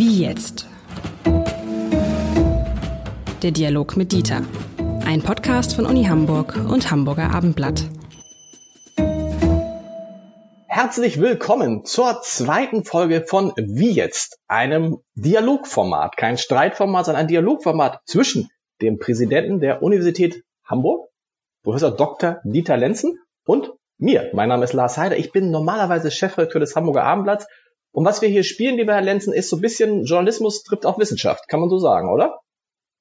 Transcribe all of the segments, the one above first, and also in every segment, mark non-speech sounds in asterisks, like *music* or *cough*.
Wie jetzt? Der Dialog mit Dieter. Ein Podcast von Uni Hamburg und Hamburger Abendblatt. Herzlich willkommen zur zweiten Folge von Wie jetzt, einem Dialogformat. Kein Streitformat, sondern ein Dialogformat zwischen dem Präsidenten der Universität Hamburg, Professor Dr. Dieter Lenzen und mir. Mein Name ist Lars Heider. Ich bin normalerweise Chefredakteur des Hamburger Abendblatts. Und was wir hier spielen, lieber Herr Lenzen, ist so ein bisschen Journalismus trifft auf Wissenschaft. Kann man so sagen, oder?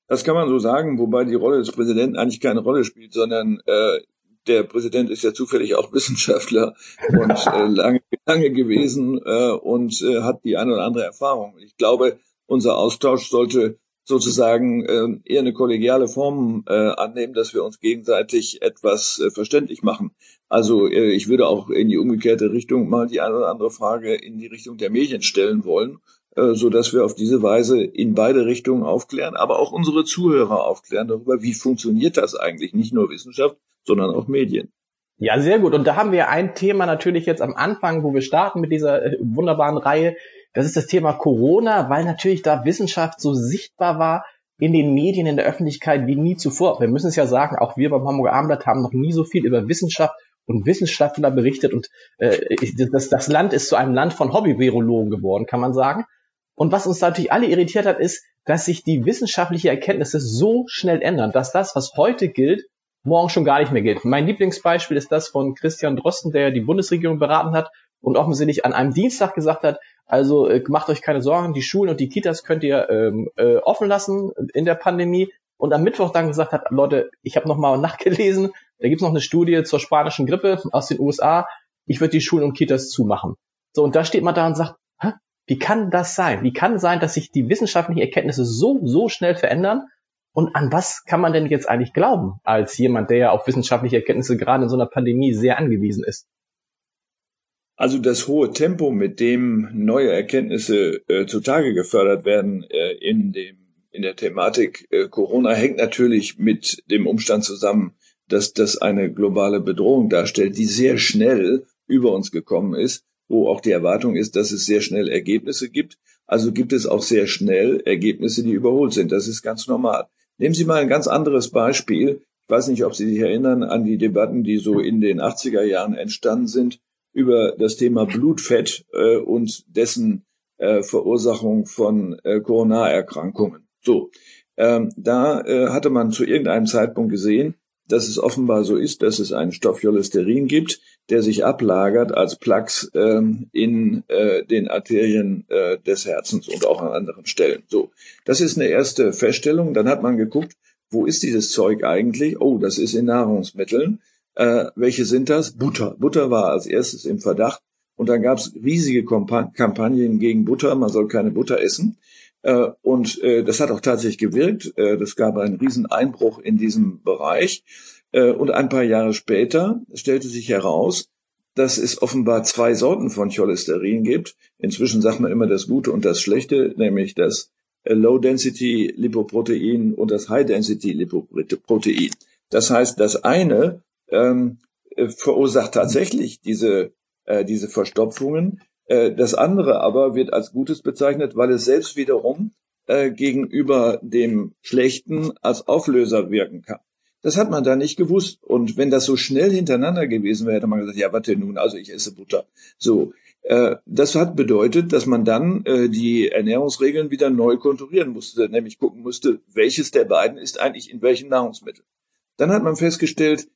Das kann man so sagen, wobei die Rolle des Präsidenten eigentlich keine Rolle spielt, sondern äh, der Präsident ist ja zufällig auch *laughs* Wissenschaftler und äh, lange, lange gewesen äh, und äh, hat die eine oder andere Erfahrung. Ich glaube, unser Austausch sollte sozusagen äh, eher eine kollegiale Form äh, annehmen, dass wir uns gegenseitig etwas äh, verständlich machen. Also äh, ich würde auch in die umgekehrte Richtung mal die eine oder andere Frage in die Richtung der Medien stellen wollen, äh, so dass wir auf diese Weise in beide Richtungen aufklären, aber auch unsere Zuhörer aufklären darüber, wie funktioniert das eigentlich, nicht nur Wissenschaft, sondern auch Medien. Ja, sehr gut. Und da haben wir ein Thema natürlich jetzt am Anfang, wo wir starten mit dieser äh, wunderbaren Reihe. Das ist das Thema Corona, weil natürlich da Wissenschaft so sichtbar war in den Medien, in der Öffentlichkeit wie nie zuvor. Wir müssen es ja sagen, auch wir beim Hamburger Abendblatt haben noch nie so viel über Wissenschaft und Wissenschaftler berichtet und äh, das, das Land ist zu einem Land von Hobby-Virologen geworden, kann man sagen. Und was uns natürlich alle irritiert hat, ist, dass sich die wissenschaftliche Erkenntnisse so schnell ändern, dass das, was heute gilt, morgen schon gar nicht mehr gilt. Mein Lieblingsbeispiel ist das von Christian Drosten, der die Bundesregierung beraten hat und offensichtlich an einem Dienstag gesagt hat, also äh, macht euch keine Sorgen, die Schulen und die Kitas könnt ihr ähm, äh, offen lassen in der Pandemie. Und am Mittwoch dann gesagt hat, Leute, ich habe nochmal *laughs* nachgelesen, da gibt's noch eine Studie zur spanischen Grippe aus den USA, ich würde die Schulen und Kitas zumachen. So, und da steht man da und sagt, Hä? wie kann das sein? Wie kann sein, dass sich die wissenschaftlichen Erkenntnisse so, so schnell verändern? Und an was kann man denn jetzt eigentlich glauben, als jemand, der ja auf wissenschaftliche Erkenntnisse gerade in so einer Pandemie sehr angewiesen ist? Also das hohe Tempo, mit dem neue Erkenntnisse äh, zutage gefördert werden äh, in dem in der Thematik äh, Corona hängt natürlich mit dem Umstand zusammen, dass das eine globale Bedrohung darstellt, die sehr schnell über uns gekommen ist, wo auch die Erwartung ist, dass es sehr schnell Ergebnisse gibt. Also gibt es auch sehr schnell Ergebnisse, die überholt sind. Das ist ganz normal. Nehmen Sie mal ein ganz anderes Beispiel. Ich weiß nicht, ob Sie sich erinnern an die Debatten, die so in den 80er Jahren entstanden sind über das Thema Blutfett äh, und dessen äh, Verursachung von äh, Coronarerkrankungen. So, ähm, da äh, hatte man zu irgendeinem Zeitpunkt gesehen, dass es offenbar so ist, dass es einen Stoff Cholesterin gibt, der sich ablagert als Plaques ähm, in äh, den Arterien äh, des Herzens und auch an anderen Stellen. So, das ist eine erste Feststellung. Dann hat man geguckt, wo ist dieses Zeug eigentlich? Oh, das ist in Nahrungsmitteln. Äh, welche sind das? Butter. Butter war als erstes im Verdacht. Und dann gab es riesige Kampagnen gegen Butter. Man soll keine Butter essen. Äh, und äh, das hat auch tatsächlich gewirkt. Äh, das gab einen riesen Einbruch in diesem Bereich. Äh, und ein paar Jahre später stellte sich heraus, dass es offenbar zwei Sorten von Cholesterin gibt. Inzwischen sagt man immer das Gute und das Schlechte, nämlich das äh, Low-Density Lipoprotein und das High-Density Lipoprotein. Das heißt, das eine ähm, äh, verursacht tatsächlich diese, äh, diese Verstopfungen, äh, das andere aber wird als Gutes bezeichnet, weil es selbst wiederum äh, gegenüber dem Schlechten als Auflöser wirken kann. Das hat man da nicht gewusst. Und wenn das so schnell hintereinander gewesen wäre, hätte man gesagt, ja, warte nun, also ich esse Butter. So. Äh, das hat bedeutet, dass man dann äh, die Ernährungsregeln wieder neu konturieren musste, nämlich gucken musste, welches der beiden ist eigentlich in welchem Nahrungsmittel. Dann hat man festgestellt,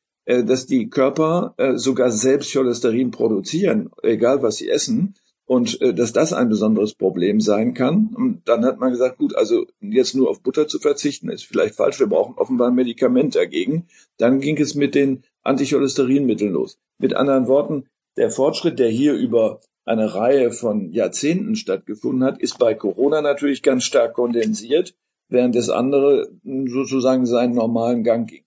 dass die Körper äh, sogar selbst Cholesterin produzieren, egal was sie essen und äh, dass das ein besonderes Problem sein kann. Und dann hat man gesagt, gut, also jetzt nur auf Butter zu verzichten, ist vielleicht falsch. Wir brauchen offenbar ein Medikament dagegen. Dann ging es mit den Anticholesterinmitteln los. Mit anderen Worten, der Fortschritt, der hier über eine Reihe von Jahrzehnten stattgefunden hat, ist bei Corona natürlich ganz stark kondensiert, während das andere sozusagen seinen normalen Gang ging.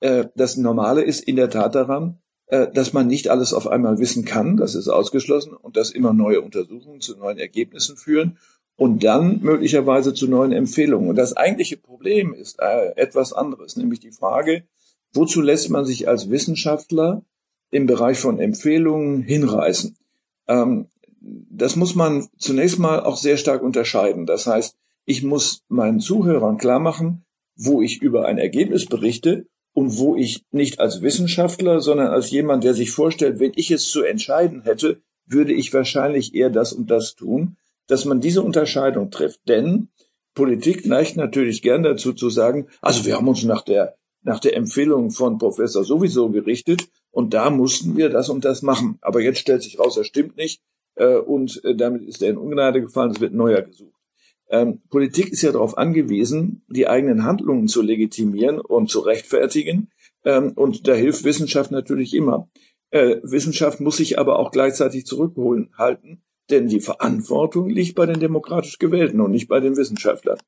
Äh, das Normale ist in der Tat daran, äh, dass man nicht alles auf einmal wissen kann, das ist ausgeschlossen, und dass immer neue Untersuchungen zu neuen Ergebnissen führen und dann möglicherweise zu neuen Empfehlungen. Und das eigentliche Problem ist äh, etwas anderes, nämlich die Frage, wozu lässt man sich als Wissenschaftler im Bereich von Empfehlungen hinreißen? Ähm, das muss man zunächst mal auch sehr stark unterscheiden. Das heißt, ich muss meinen Zuhörern klar machen, wo ich über ein Ergebnis berichte und wo ich nicht als Wissenschaftler, sondern als jemand, der sich vorstellt, wenn ich es zu entscheiden hätte, würde ich wahrscheinlich eher das und das tun, dass man diese Unterscheidung trifft. Denn Politik neigt natürlich gern dazu zu sagen, also wir haben uns nach der, nach der Empfehlung von Professor sowieso gerichtet und da mussten wir das und das machen. Aber jetzt stellt sich raus, das stimmt nicht äh, und äh, damit ist er in Ungnade gefallen, es wird neuer gesucht. Ähm, Politik ist ja darauf angewiesen, die eigenen Handlungen zu legitimieren und zu rechtfertigen. Ähm, und da hilft Wissenschaft natürlich immer. Äh, Wissenschaft muss sich aber auch gleichzeitig zurückholen halten, denn die Verantwortung liegt bei den demokratisch Gewählten und nicht bei den Wissenschaftlern.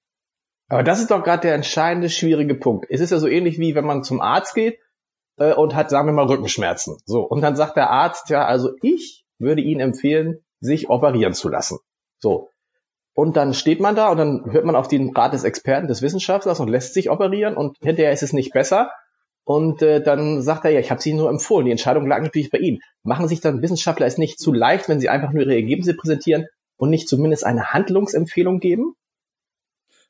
Aber das ist doch gerade der entscheidende, schwierige Punkt. Es ist ja so ähnlich wie wenn man zum Arzt geht äh, und hat, sagen wir mal, Rückenschmerzen. So, und dann sagt der Arzt, ja, also ich würde Ihnen empfehlen, sich operieren zu lassen. So, und dann steht man da und dann hört man auf den Rat des Experten, des Wissenschaftlers und lässt sich operieren und hinterher ist es nicht besser. Und äh, dann sagt er, ja, ich habe sie nur empfohlen. Die Entscheidung lag natürlich bei Ihnen. Machen sich dann Wissenschaftler es nicht zu leicht, wenn sie einfach nur ihre Ergebnisse präsentieren und nicht zumindest eine Handlungsempfehlung geben?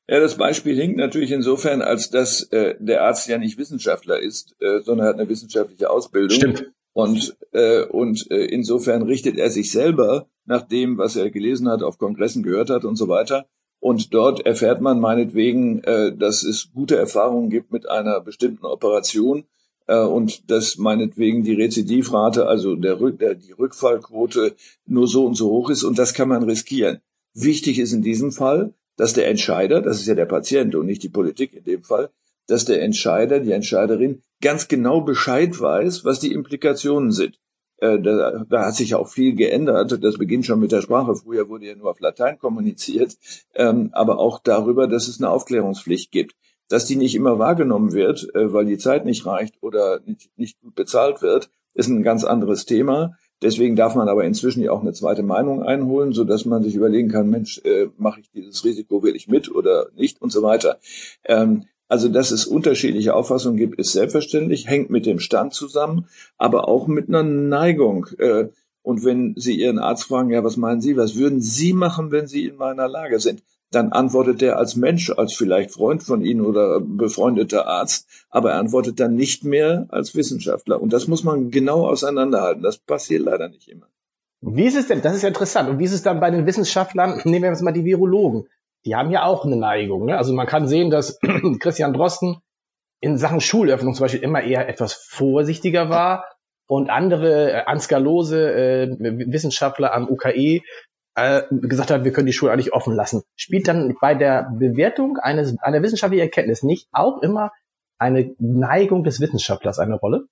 Ja, das Beispiel hinkt natürlich insofern, als dass äh, der Arzt ja nicht Wissenschaftler ist, äh, sondern hat eine wissenschaftliche Ausbildung. Stimmt. Und, äh, und äh, insofern richtet er sich selber nach dem, was er gelesen hat, auf Kongressen gehört hat und so weiter. Und dort erfährt man meinetwegen, äh, dass es gute Erfahrungen gibt mit einer bestimmten Operation äh, und dass meinetwegen die Rezidivrate, also der, der, die Rückfallquote nur so und so hoch ist und das kann man riskieren. Wichtig ist in diesem Fall, dass der Entscheider, das ist ja der Patient und nicht die Politik in dem Fall, dass der Entscheider, die Entscheiderin ganz genau Bescheid weiß, was die Implikationen sind. Äh, da, da hat sich auch viel geändert. Das beginnt schon mit der Sprache. Früher wurde ja nur auf Latein kommuniziert, ähm, aber auch darüber, dass es eine Aufklärungspflicht gibt. Dass die nicht immer wahrgenommen wird, äh, weil die Zeit nicht reicht oder nicht, nicht gut bezahlt wird, ist ein ganz anderes Thema. Deswegen darf man aber inzwischen ja auch eine zweite Meinung einholen, so dass man sich überlegen kann, Mensch, äh, mache ich dieses Risiko wirklich mit oder nicht und so weiter. Ähm, also, dass es unterschiedliche Auffassungen gibt, ist selbstverständlich, hängt mit dem Stand zusammen, aber auch mit einer Neigung. Äh, und wenn Sie Ihren Arzt fragen, ja, was meinen Sie, was würden Sie machen, wenn Sie in meiner Lage sind? Dann antwortet er als Mensch, als vielleicht Freund von Ihnen oder befreundeter Arzt, aber er antwortet dann nicht mehr als Wissenschaftler. Und das muss man genau auseinanderhalten. Das passiert leider nicht immer. Wie ist es denn? Das ist ja interessant. Und wie ist es dann bei den Wissenschaftlern? Nehmen wir jetzt mal die Virologen die haben ja auch eine Neigung. Ne? Also man kann sehen, dass *clears throat* Christian Drosten in Sachen Schulöffnung zum Beispiel immer eher etwas vorsichtiger war und andere, äh, Ansgar Lose, äh, Wissenschaftler am UKE, äh, gesagt hat, wir können die Schule eigentlich offen lassen. Spielt dann bei der Bewertung eines, einer wissenschaftlichen Erkenntnis nicht auch immer eine Neigung des Wissenschaftlers eine Rolle?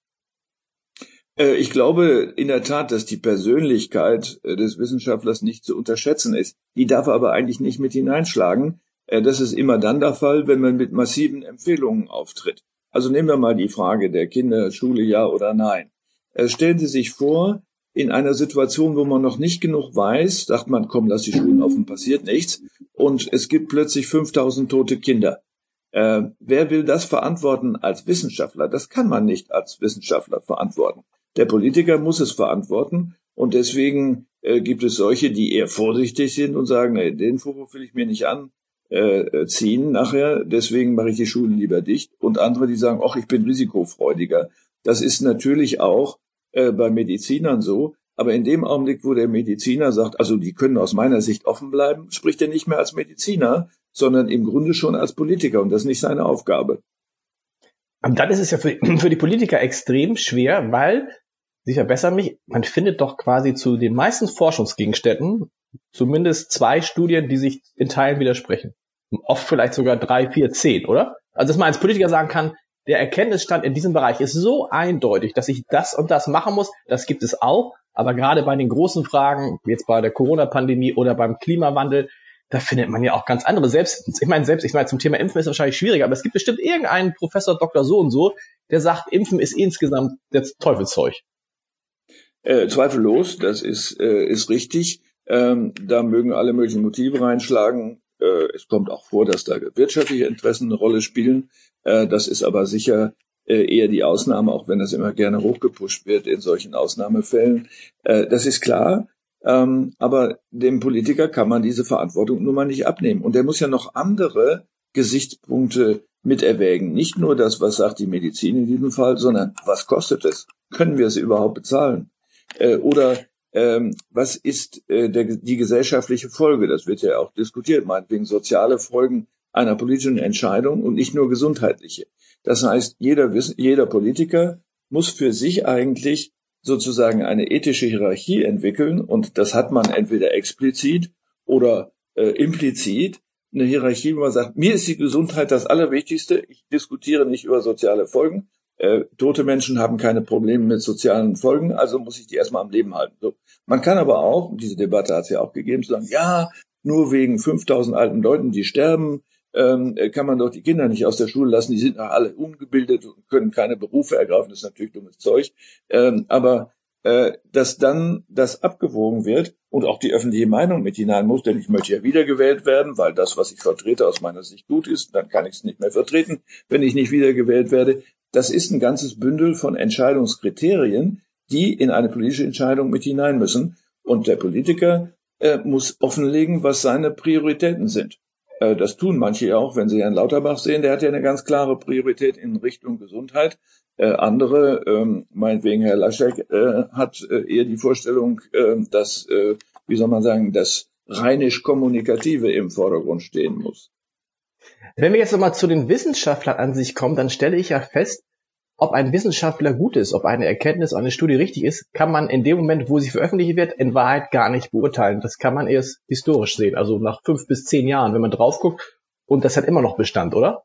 Äh, ich glaube in der Tat, dass die Persönlichkeit äh, des Wissenschaftlers nicht zu unterschätzen ist. Die darf aber eigentlich nicht mit hineinschlagen. Äh, das ist immer dann der Fall, wenn man mit massiven Empfehlungen auftritt. Also nehmen wir mal die Frage der Kinder, Schule ja oder nein. Stellen Sie sich vor, in einer Situation, wo man noch nicht genug weiß, sagt man, komm, lass die Schulen offen, passiert nichts. Und es gibt plötzlich 5000 tote Kinder. Wer will das verantworten als Wissenschaftler? Das kann man nicht als Wissenschaftler verantworten. Der Politiker muss es verantworten und deswegen äh, gibt es solche, die eher vorsichtig sind und sagen, nee, den Vorwurf will ich mir nicht anziehen äh, nachher, deswegen mache ich die Schulen lieber dicht. Und andere, die sagen, ach, ich bin risikofreudiger. Das ist natürlich auch äh, bei Medizinern so. Aber in dem Augenblick, wo der Mediziner sagt, also die können aus meiner Sicht offen bleiben, spricht er nicht mehr als Mediziner, sondern im Grunde schon als Politiker und das ist nicht seine Aufgabe. Und dann ist es ja für, *clears throat* für die Politiker extrem schwer, weil Sie verbessern mich, man findet doch quasi zu den meisten Forschungsgegenständen zumindest zwei Studien, die sich in Teilen widersprechen. Oft vielleicht sogar drei, vier, zehn, oder? Also dass man als Politiker sagen kann, der Erkenntnisstand in diesem Bereich ist so eindeutig, dass ich das und das machen muss. Das gibt es auch. Aber gerade bei den großen Fragen, jetzt bei der Corona-Pandemie oder beim Klimawandel, da findet man ja auch ganz andere. Selbst, ich meine, selbst, ich meine, zum Thema Impfen ist wahrscheinlich schwieriger, aber es gibt bestimmt irgendeinen Professor Dr. so und so, der sagt, Impfen ist insgesamt das Teufelszeug. Äh, zweifellos, das ist, äh, ist richtig. Ähm, da mögen alle möglichen Motive reinschlagen. Äh, es kommt auch vor, dass da wirtschaftliche Interessen eine Rolle spielen. Äh, das ist aber sicher äh, eher die Ausnahme, auch wenn das immer gerne hochgepusht wird in solchen Ausnahmefällen. Äh, das ist klar. Ähm, aber dem Politiker kann man diese Verantwortung nun mal nicht abnehmen. Und er muss ja noch andere Gesichtspunkte mit erwägen. Nicht nur das, was sagt die Medizin in diesem Fall, sondern was kostet es? Können wir es überhaupt bezahlen? Äh, oder ähm, was ist äh, der, die gesellschaftliche Folge? Das wird ja auch diskutiert, meinetwegen soziale Folgen einer politischen Entscheidung und nicht nur gesundheitliche. Das heißt, jeder, jeder Politiker muss für sich eigentlich sozusagen eine ethische Hierarchie entwickeln und das hat man entweder explizit oder äh, implizit eine Hierarchie, wo man sagt, mir ist die Gesundheit das Allerwichtigste, ich diskutiere nicht über soziale Folgen. Äh, tote Menschen haben keine Probleme mit sozialen Folgen, also muss ich die erstmal am Leben halten. So. Man kann aber auch, diese Debatte hat es ja auch gegeben, zu sagen, ja, nur wegen 5000 alten Leuten, die sterben, ähm, kann man doch die Kinder nicht aus der Schule lassen. Die sind alle ungebildet und können keine Berufe ergreifen. Das ist natürlich dummes Zeug. Ähm, aber äh, dass dann das abgewogen wird und auch die öffentliche Meinung mit hinein muss, denn ich möchte ja wiedergewählt werden, weil das, was ich vertrete, aus meiner Sicht gut ist, dann kann ich es nicht mehr vertreten, wenn ich nicht wiedergewählt werde. Das ist ein ganzes Bündel von Entscheidungskriterien, die in eine politische Entscheidung mit hinein müssen. Und der Politiker äh, muss offenlegen, was seine Prioritäten sind. Äh, das tun manche ja auch, wenn sie Herrn Lauterbach sehen. Der hat ja eine ganz klare Priorität in Richtung Gesundheit. Äh, andere, ähm, meinetwegen Herr Laschek, äh, hat äh, eher die Vorstellung, äh, dass, wie soll man sagen, das rheinisch-kommunikative im Vordergrund stehen muss. Wenn wir jetzt nochmal zu den Wissenschaftlern an sich kommen, dann stelle ich ja fest, ob ein Wissenschaftler gut ist, ob eine Erkenntnis, eine Studie richtig ist, kann man in dem Moment, wo sie veröffentlicht wird, in Wahrheit gar nicht beurteilen. Das kann man erst historisch sehen, also nach fünf bis zehn Jahren, wenn man drauf guckt. Und das hat immer noch Bestand, oder?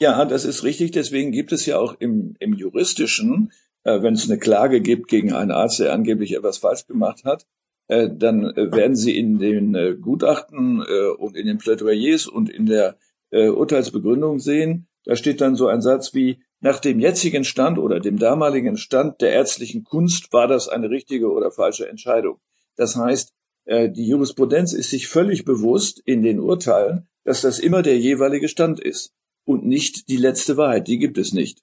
Ja, das ist richtig. Deswegen gibt es ja auch im, im juristischen, äh, wenn es eine Klage gibt gegen einen Arzt, der angeblich etwas falsch gemacht hat, dann äh, werden sie in den äh, Gutachten äh, und in den Plädoyers und in der äh, Urteilsbegründung sehen, da steht dann so ein Satz wie, nach dem jetzigen Stand oder dem damaligen Stand der ärztlichen Kunst war das eine richtige oder falsche Entscheidung. Das heißt, äh, die Jurisprudenz ist sich völlig bewusst in den Urteilen, dass das immer der jeweilige Stand ist und nicht die letzte Wahrheit. Die gibt es nicht.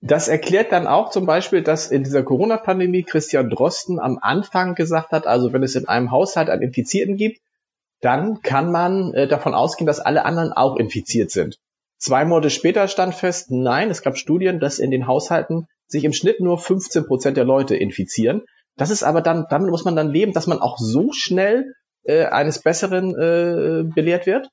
Das erklärt dann auch zum Beispiel, dass in dieser Corona-Pandemie Christian Drosten am Anfang gesagt hat, also wenn es in einem Haushalt einen Infizierten gibt, dann kann man äh, davon ausgehen, dass alle anderen auch infiziert sind. Zwei Monate später stand fest, nein, es gab Studien, dass in den Haushalten sich im Schnitt nur 15 Prozent der Leute infizieren. Das ist aber dann, damit muss man dann leben, dass man auch so schnell äh, eines Besseren äh, belehrt wird?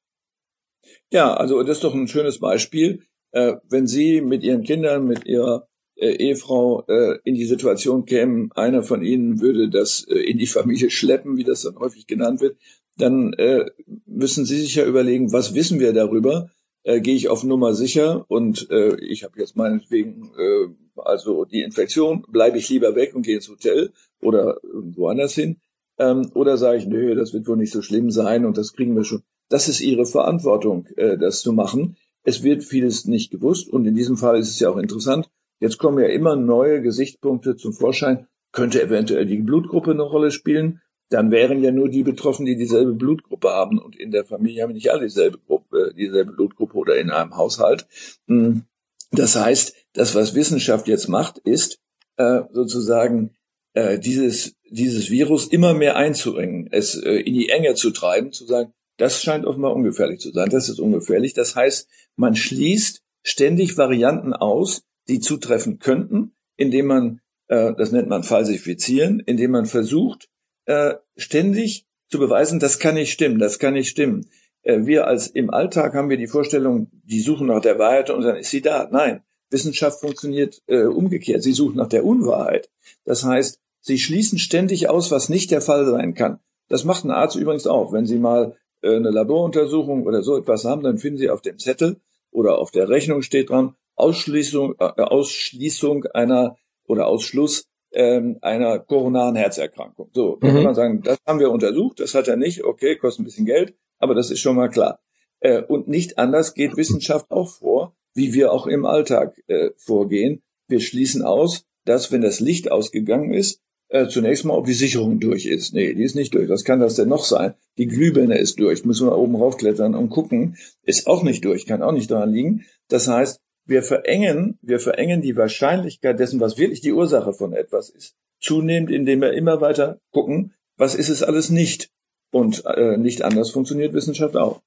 Ja, also das ist doch ein schönes Beispiel. Äh, wenn Sie mit Ihren Kindern, mit Ihrer äh, Ehefrau äh, in die Situation kämen, einer von Ihnen würde das äh, in die Familie schleppen, wie das dann häufig genannt wird, dann äh, müssen Sie sich ja überlegen, was wissen wir darüber? äh, gehe ich auf Nummer sicher und äh, ich habe jetzt meinetwegen äh, also die Infektion, bleibe ich lieber weg und gehe ins Hotel oder irgendwo anders hin. Ähm, oder sage ich, nö, das wird wohl nicht so schlimm sein und das kriegen wir schon. Das ist ihre Verantwortung, äh, das zu machen. Es wird vieles nicht gewusst und in diesem Fall ist es ja auch interessant. Jetzt kommen ja immer neue Gesichtspunkte zum Vorschein. Könnte eventuell die Blutgruppe eine Rolle spielen dann wären ja nur die betroffen, die dieselbe Blutgruppe haben. Und in der Familie haben nicht alle dieselbe Gruppe, dieselbe Blutgruppe oder in einem Haushalt. Hm. Das heißt, das, was Wissenschaft jetzt macht, ist äh, sozusagen äh, dieses, dieses Virus immer mehr einzuengen, es äh, in die Enge zu treiben, zu sagen, das scheint offenbar ungefährlich zu sein, das ist ungefährlich. Das heißt, man schließt ständig Varianten aus, die zutreffen könnten, indem man, äh, das nennt man falsifizieren, indem man versucht, äh, ständig zu beweisen, das kann nicht stimmen, das kann nicht stimmen. Äh, wir als im Alltag haben wir die Vorstellung, die suchen nach der Wahrheit und dann ist sie da. Nein, Wissenschaft funktioniert äh, umgekehrt. Sie sucht nach der Unwahrheit. Das heißt, sie schließen ständig aus, was nicht der Fall sein kann. Das macht ein Arzt übrigens auch. Wenn Sie mal eine Laboruntersuchung oder so etwas haben, dann finden Sie auf dem Zettel oder auf der Rechnung steht dran Ausschließung, äh, Ausschließung einer oder Ausschluss ähm, einer koronaren Herzerkrankung. So, dann mhm. kann man sagen, das haben wir untersucht, das hat er nicht, okay, kostet ein bisschen Geld, aber das ist schon mal klar. Äh, und nicht anders geht Wissenschaft auch vor, wie wir auch im Alltag äh, vorgehen. Wir schließen aus, dass wenn das Licht ausgegangen ist, äh, zunächst mal, ob die Sicherung durch ist. Nee, die ist nicht durch. Was kann das denn noch sein? Die Glühbirne ist durch. Müssen wir oben raufklettern und gucken. Ist auch nicht durch, kann auch nicht daran liegen. Das heißt, wir verengen, wir verengen die Wahrscheinlichkeit dessen, was wirklich die Ursache von etwas ist, zunehmend, indem wir immer weiter gucken, was ist es alles nicht. Und äh, nicht anders funktioniert Wissenschaft auch.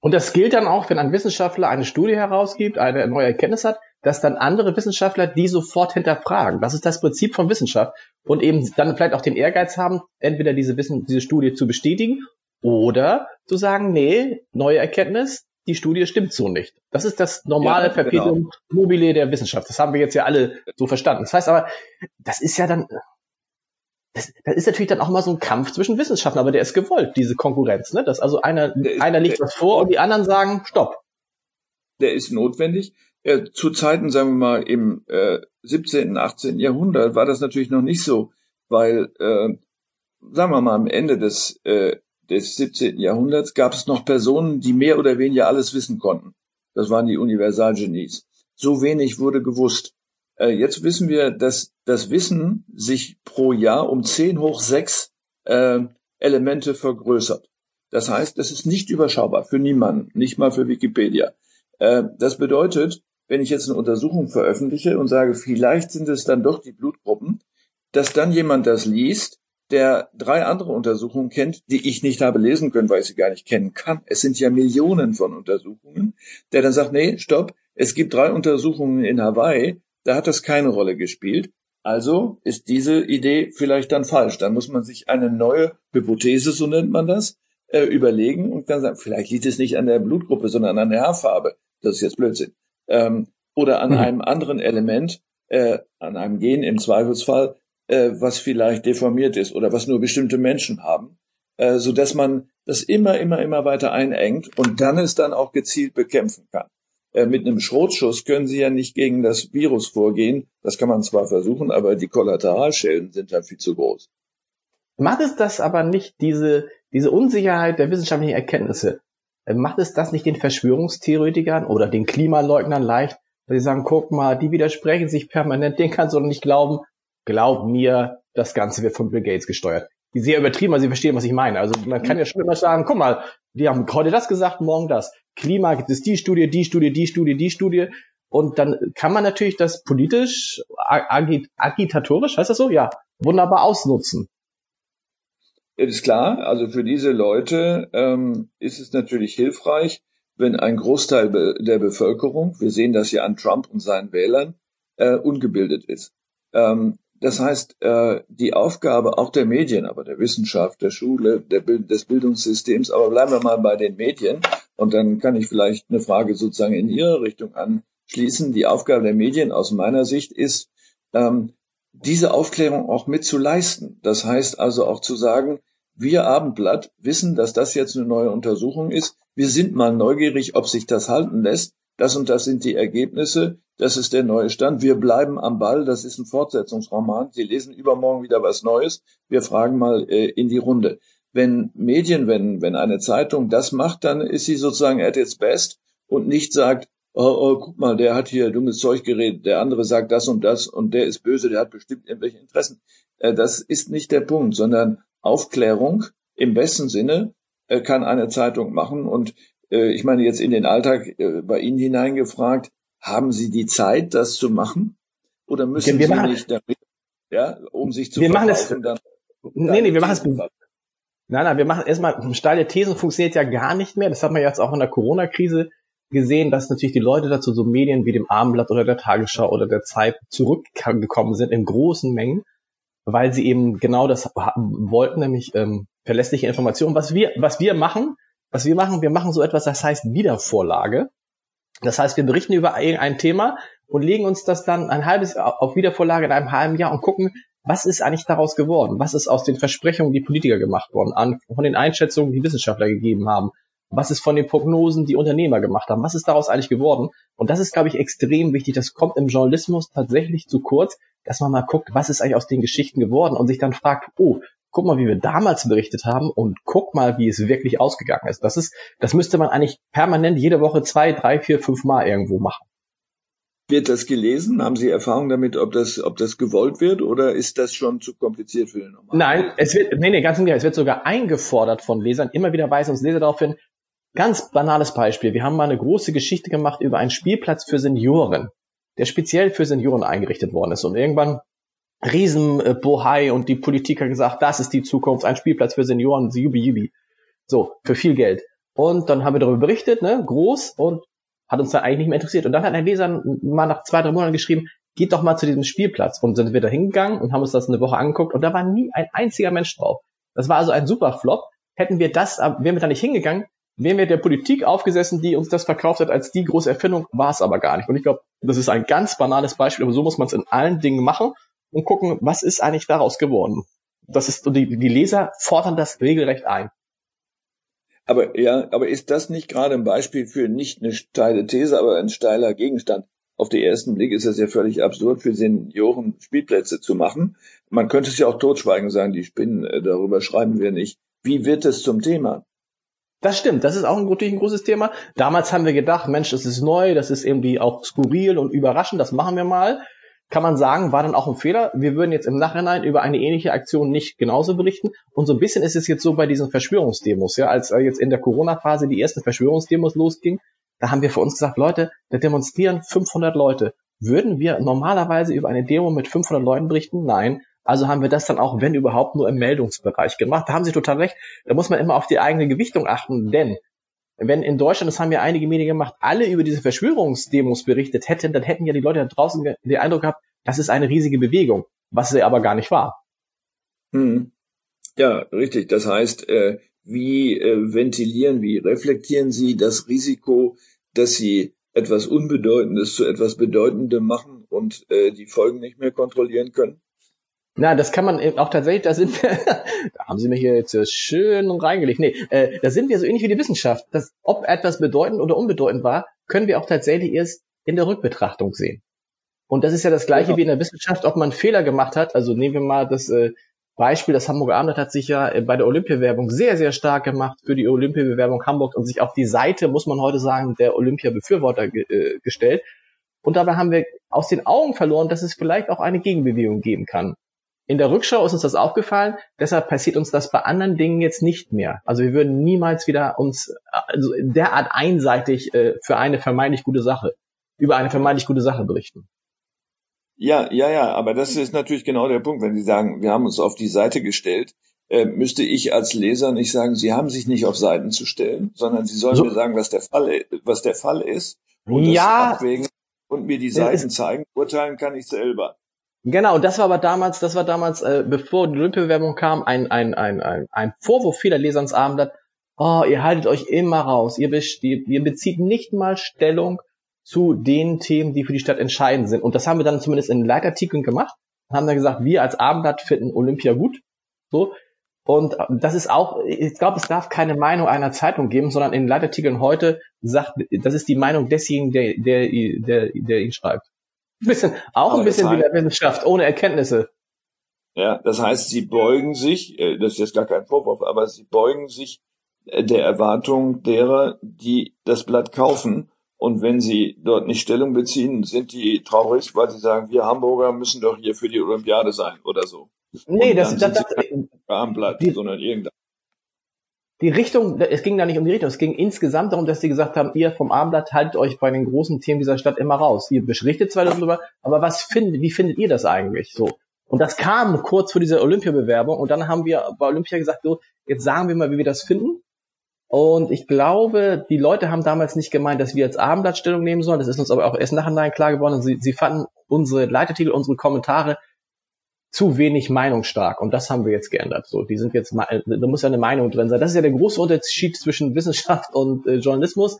Und das gilt dann auch, wenn ein Wissenschaftler eine Studie herausgibt, eine neue Erkenntnis hat, dass dann andere Wissenschaftler die sofort hinterfragen. Das ist das Prinzip von Wissenschaft und eben dann vielleicht auch den Ehrgeiz haben, entweder diese Wissen, diese Studie zu bestätigen oder zu sagen, nee, neue Erkenntnis, die Studie stimmt so nicht. Das ist das normale ja, Perpetuum genau. mobile der Wissenschaft. Das haben wir jetzt ja alle so verstanden. Das heißt aber, das ist ja dann, das, das ist natürlich dann auch mal so ein Kampf zwischen Wissenschaften, aber der ist gewollt, diese Konkurrenz, ne? Dass also einer, ist, einer legt was vor und die anderen sagen, stopp. Der ist notwendig. Äh, zu Zeiten, sagen wir mal, im äh, 17., 18. Jahrhundert war das natürlich noch nicht so, weil, äh, sagen wir mal, am Ende des, äh, des 17. Jahrhunderts gab es noch Personen, die mehr oder weniger alles wissen konnten. Das waren die Universalgenies. So wenig wurde gewusst. Äh, jetzt wissen wir, dass das Wissen sich pro Jahr um 10 hoch 6 äh, Elemente vergrößert. Das heißt, das ist nicht überschaubar für niemanden, nicht mal für Wikipedia. Äh, das bedeutet, wenn ich jetzt eine Untersuchung veröffentliche und sage, vielleicht sind es dann doch die Blutgruppen, dass dann jemand das liest, der drei andere Untersuchungen kennt, die ich nicht habe lesen können, weil ich sie gar nicht kennen kann. Es sind ja Millionen von Untersuchungen, der dann sagt, nee, stopp, es gibt drei Untersuchungen in Hawaii, da hat das keine Rolle gespielt. Also ist diese Idee vielleicht dann falsch. Dann muss man sich eine neue Hypothese, so nennt man das, äh, überlegen und dann sagen, vielleicht liegt es nicht an der Blutgruppe, sondern an der Haarfarbe. Das ist jetzt Blödsinn. Ähm, oder an mhm. einem anderen Element, äh, an einem Gen im Zweifelsfall, äh, was vielleicht deformiert ist oder was nur bestimmte Menschen haben, äh, so dass man das immer, immer, immer weiter einengt und dann es dann auch gezielt bekämpfen kann. Äh, mit einem Schrotschuss können Sie ja nicht gegen das Virus vorgehen. Das kann man zwar versuchen, aber die Kollateralschäden sind dann viel zu groß. Macht es das aber nicht diese, diese Unsicherheit der wissenschaftlichen Erkenntnisse? Äh, macht es das nicht den Verschwörungstheoretikern oder den Klimaleugnern leicht, dass sie sagen, guck mal, die widersprechen sich permanent, den kannst du doch nicht glauben. Glaub mir, das Ganze wird von Bill Gates gesteuert. Die sehr übertrieben, aber sie verstehen, was ich meine. Also man kann ja schon immer sagen, guck mal, die haben heute das gesagt, morgen das. Klima gibt es die Studie, die Studie, die Studie, die Studie. Und dann kann man natürlich das politisch, agit agitatorisch, heißt das so? Ja, wunderbar ausnutzen. Ist klar, also für diese Leute ähm, ist es natürlich hilfreich, wenn ein Großteil be der Bevölkerung, wir sehen das ja an Trump und seinen Wählern, äh, ungebildet ist. Ähm, das heißt, äh, die Aufgabe auch der Medien, aber der Wissenschaft, der Schule, der Bild des Bildungssystems, aber bleiben wir mal bei den Medien und dann kann ich vielleicht eine Frage sozusagen in Ihre Richtung anschließen. Die Aufgabe der Medien aus meiner Sicht ist, ähm, diese Aufklärung auch mitzuleisten. Das heißt also auch zu sagen, wir Abendblatt wissen, dass das jetzt eine neue Untersuchung ist. Wir sind mal neugierig, ob sich das halten lässt. Das und das sind die Ergebnisse. Das ist der neue Stand. Wir bleiben am Ball. Das ist ein Fortsetzungsroman. Sie lesen übermorgen wieder was Neues. Wir fragen mal äh, in die Runde. Wenn Medien, wenn, wenn eine Zeitung das macht, dann ist sie sozusagen at its best und nicht sagt, oh, oh, guck mal, der hat hier dummes Zeug geredet, der andere sagt das und das und der ist böse, der hat bestimmt irgendwelche Interessen. Äh, das ist nicht der Punkt, sondern Aufklärung im besten Sinne äh, kann eine Zeitung machen. Und äh, ich meine jetzt in den Alltag bei Ihnen hineingefragt, haben Sie die Zeit, das zu machen? Oder müssen wir Sie machen, nicht damit, ja, um sich zu wir machen es, dann, Nee, nee, wir machen es. Nein, nein, wir machen erstmal, steile Thesen funktioniert ja gar nicht mehr. Das hat man jetzt auch in der Corona-Krise gesehen, dass natürlich die Leute dazu so Medien wie dem Abendblatt oder der Tagesschau oder der Zeit zurückgekommen sind in großen Mengen, weil sie eben genau das wollten, nämlich ähm, verlässliche Informationen. Was wir, was wir machen, was wir machen, wir machen so etwas, das heißt Wiedervorlage. Das heißt, wir berichten über ein Thema und legen uns das dann ein halbes Jahr auf Wiedervorlage in einem halben Jahr und gucken, was ist eigentlich daraus geworden? Was ist aus den Versprechungen, die Politiker gemacht worden, an, von den Einschätzungen, die Wissenschaftler gegeben haben? Was ist von den Prognosen, die Unternehmer gemacht haben? Was ist daraus eigentlich geworden? Und das ist, glaube ich, extrem wichtig. Das kommt im Journalismus tatsächlich zu kurz, dass man mal guckt, was ist eigentlich aus den Geschichten geworden und sich dann fragt, oh, guck mal, wie wir damals berichtet haben und guck mal, wie es wirklich ausgegangen ist. Das ist, das müsste man eigentlich permanent jede Woche zwei, drei, vier, fünf Mal irgendwo machen. Wird das gelesen? Haben Sie Erfahrung damit, ob das, ob das gewollt wird oder ist das schon zu kompliziert für den normalen? Nein, es wird, nee, nee, ganz im Gegenteil. Es wird sogar eingefordert von Lesern. Immer wieder weisen uns Leser darauf hin. Ganz banales Beispiel. Wir haben mal eine große Geschichte gemacht über einen Spielplatz für Senioren, der speziell für Senioren eingerichtet worden ist. Und irgendwann Riesenbohai und die Politik hat gesagt, das ist die Zukunft, ein Spielplatz für Senioren, jubi jubi. So, für viel Geld. Und dann haben wir darüber berichtet, ne, groß und hat uns dann eigentlich nicht mehr interessiert. Und dann hat ein Leser mal nach zwei, drei Monaten geschrieben, geht doch mal zu diesem Spielplatz. Und sind wir da hingegangen und haben uns das eine Woche angeguckt und da war nie ein einziger Mensch drauf. Das war also ein super Flop. Hätten wir das, wären wir da nicht hingegangen, wären wir der Politik aufgesessen, die uns das verkauft hat als die große Erfindung, war es aber gar nicht. Und ich glaube, das ist ein ganz banales Beispiel, aber so muss man es in allen Dingen machen und gucken, was ist eigentlich daraus geworden. Das ist, die, die Leser fordern das regelrecht ein. Aber ja, aber ist das nicht gerade ein Beispiel für nicht eine steile These, aber ein steiler Gegenstand? Auf den ersten Blick ist es ja völlig absurd, für Senioren Spielplätze zu machen. Man könnte es ja auch totschweigen sagen, die spinnen, äh, darüber schreiben wir nicht. Wie wird es zum Thema? Das stimmt, das ist auch ein, natürlich ein großes Thema. Damals haben wir gedacht, Mensch, das ist neu, das ist irgendwie auch skurril und überraschend, das machen wir mal. Kann man sagen, war dann auch ein Fehler. Wir würden jetzt im Nachhinein über eine ähnliche Aktion nicht genauso berichten. Und so ein bisschen ist es jetzt so bei diesen Verschwörungsdemos, ja, als jetzt in der Corona-Phase die ersten Verschwörungsdemos losging, da haben wir für uns gesagt, Leute, da demonstrieren 500 Leute. Würden wir normalerweise über eine Demo mit 500 Leuten berichten? Nein. Also haben wir das dann auch, wenn überhaupt, nur im Meldungsbereich gemacht. Da haben Sie total recht. Da muss man immer auf die eigene Gewichtung achten, denn wenn in Deutschland, das haben ja einige Medien gemacht, alle über diese Verschwörungsdemos berichtet hätten, dann hätten ja die Leute da draußen den Eindruck gehabt, das ist eine riesige Bewegung, was sie aber gar nicht war. Hm. Ja, richtig. Das heißt, äh, wie äh, ventilieren, wie reflektieren Sie das Risiko, dass Sie etwas Unbedeutendes zu etwas Bedeutendem machen und äh, die Folgen nicht mehr kontrollieren können? Na, das kann man auch tatsächlich, da sind wir, *laughs* da haben Sie mir hier jetzt schön reingelegt. Nee, äh, da sind wir so ähnlich wie die Wissenschaft. Dass, ob etwas bedeutend oder unbedeutend war, können wir auch tatsächlich erst in der Rückbetrachtung sehen. Und das ist ja das Gleiche ja. wie in der Wissenschaft, ob man Fehler gemacht hat. Also nehmen wir mal das äh, Beispiel, das Hamburger Abendblatt hat sich ja äh, bei der Olympiawerbung sehr, sehr stark gemacht für die Olympiabewerbung Hamburg und sich auf die Seite, muss man heute sagen, der Olympia-Befürworter ge äh, gestellt. Und dabei haben wir aus den Augen verloren, dass es vielleicht auch eine Gegenbewegung geben kann. In der Rückschau ist uns das aufgefallen, deshalb passiert uns das bei anderen Dingen jetzt nicht mehr. Also wir würden niemals wieder uns also derart einseitig äh, für eine vermeintlich gute Sache, über eine vermeintlich gute Sache berichten. Ja, ja, ja, aber das ist natürlich genau der Punkt. Wenn Sie sagen, wir haben uns auf die Seite gestellt, äh, müsste ich als Leser nicht sagen, Sie haben sich nicht auf Seiten zu stellen, sondern Sie sollen so. mir sagen, was der Fall, was der Fall ist und ja. abwägen und mir die Seiten zeigen. Urteilen kann ich selber. Genau, das war aber damals, das war damals, äh, bevor die Olympiabewerbung kam, ein, ein, ein, ein, ein Vorwurf vieler Leser ins Abendblatt. Oh, ihr haltet euch immer raus. Ihr, ihr, ihr bezieht nicht mal Stellung zu den Themen, die für die Stadt entscheidend sind. Und das haben wir dann zumindest in Leitartikeln gemacht. Haben dann gesagt, wir als Abendblatt finden Olympia gut. So. Und das ist auch, ich glaube, es darf keine Meinung einer Zeitung geben, sondern in Leitartikeln heute sagt, das ist die Meinung desjenigen, der, der, der, der ihn schreibt. Bisschen, auch ein bisschen wie der Wissenschaft, ohne Erkenntnisse. Ja, das heißt, sie beugen sich, äh, das ist jetzt gar kein Vorwurf, aber sie beugen sich äh, der Erwartung derer, die das Blatt kaufen. Und wenn sie dort nicht Stellung beziehen, sind die traurig, weil sie sagen, wir Hamburger müssen doch hier für die Olympiade sein oder so. Nee, das, das, das, am Blatt, die, sondern irgendein die Richtung, es ging da nicht um die Richtung, es ging insgesamt darum, dass sie gesagt haben, ihr vom Abendblatt haltet euch bei den großen Themen dieser Stadt immer raus. Ihr berichtet zwar darüber, aber was findet, wie findet ihr das eigentlich so? Und das kam kurz vor dieser Olympiabewerbung und dann haben wir bei Olympia gesagt, so, jetzt sagen wir mal, wie wir das finden. Und ich glaube, die Leute haben damals nicht gemeint, dass wir als Abendblatt Stellung nehmen sollen. Das ist uns aber auch erst nachher klar geworden. Sie, sie fanden unsere Leitartikel, unsere Kommentare zu wenig meinungsstark. Und das haben wir jetzt geändert. So, die sind jetzt, da muss ja eine Meinung drin sein. Das ist ja der große Unterschied zwischen Wissenschaft *laughs* und äh, Journalismus.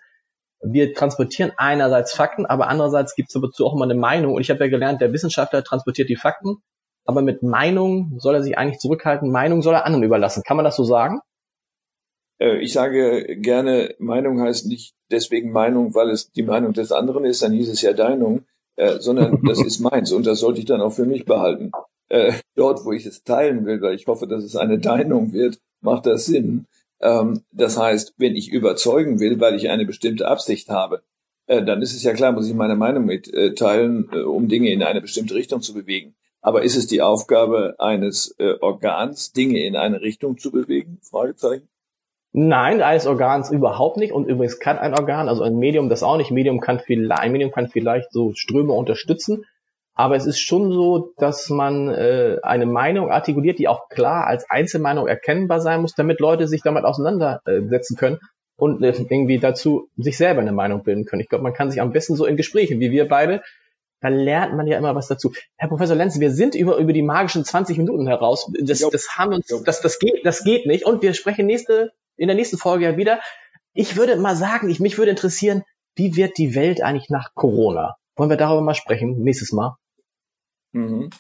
Wir transportieren einerseits Fakten, aber andererseits gibt es dazu auch immer eine Meinung. Und ich habe ja gelernt, der Wissenschaftler transportiert die Fakten, aber mit Meinung soll er sich eigentlich zurückhalten. Meinung soll er anderen überlassen. Kann man das so sagen? Äh, ich sage gerne, Meinung heißt nicht deswegen Meinung, weil es die Meinung des anderen ist, dann hieß es ja Deinung, äh, sondern das *laughs* ist meins und das sollte ich dann auch für mich behalten äh, dort, wo ich es teilen will, weil ich hoffe, dass es eine Deinung wird, macht das Sinn. Ähm, das heißt, wenn ich überzeugen will, weil ich eine bestimmte Absicht habe, äh, dann ist es ja klar, muss ich meine Meinung mitteilen, äh, um Dinge in eine bestimmte Richtung zu bewegen. Aber ist es die Aufgabe eines äh, Organs, Dinge in eine Richtung zu bewegen? Fragezeichen. Nein, eines Organs überhaupt nicht. Und übrigens kann ein Organ, also ein Medium das auch nicht. Medium kann vielleicht, ein Medium kann vielleicht so Ströme unterstützen, Aber es ist schon so, dass man äh, eine Meinung artikuliert, die auch klar als Einzelmeinung erkennbar sein muss, damit Leute sich damit auseinandersetzen können und äh, irgendwie dazu sich selber eine Meinung bilden können. Ich glaube, man kann sich am besten so in Gesprächen, wie wir beide, da lernt man ja immer was dazu. Herr Professor Lenz, wir sind über, über die magischen 20 Minuten heraus. Das, das haben uns, das, das geht, das geht nicht. Und wir sprechen nächste, in der nächsten Folge ja wieder. Ich würde mal sagen, ich, mich würde interessieren, wie wird die Welt eigentlich nach Corona? Wollen wir darüber mal sprechen, nächstes Mal? Mhm.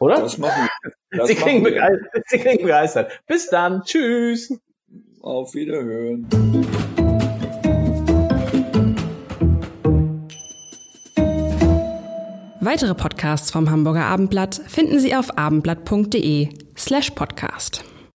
Oder? Das machen wir. *laughs* Das Sie, klingen machen wir. Sie klingen begeistert. Bis dann. Tschüss. Auf Wiederhören. Weitere Podcasts vom Hamburger Abendblatt finden Sie auf abendblatt.de slash podcast.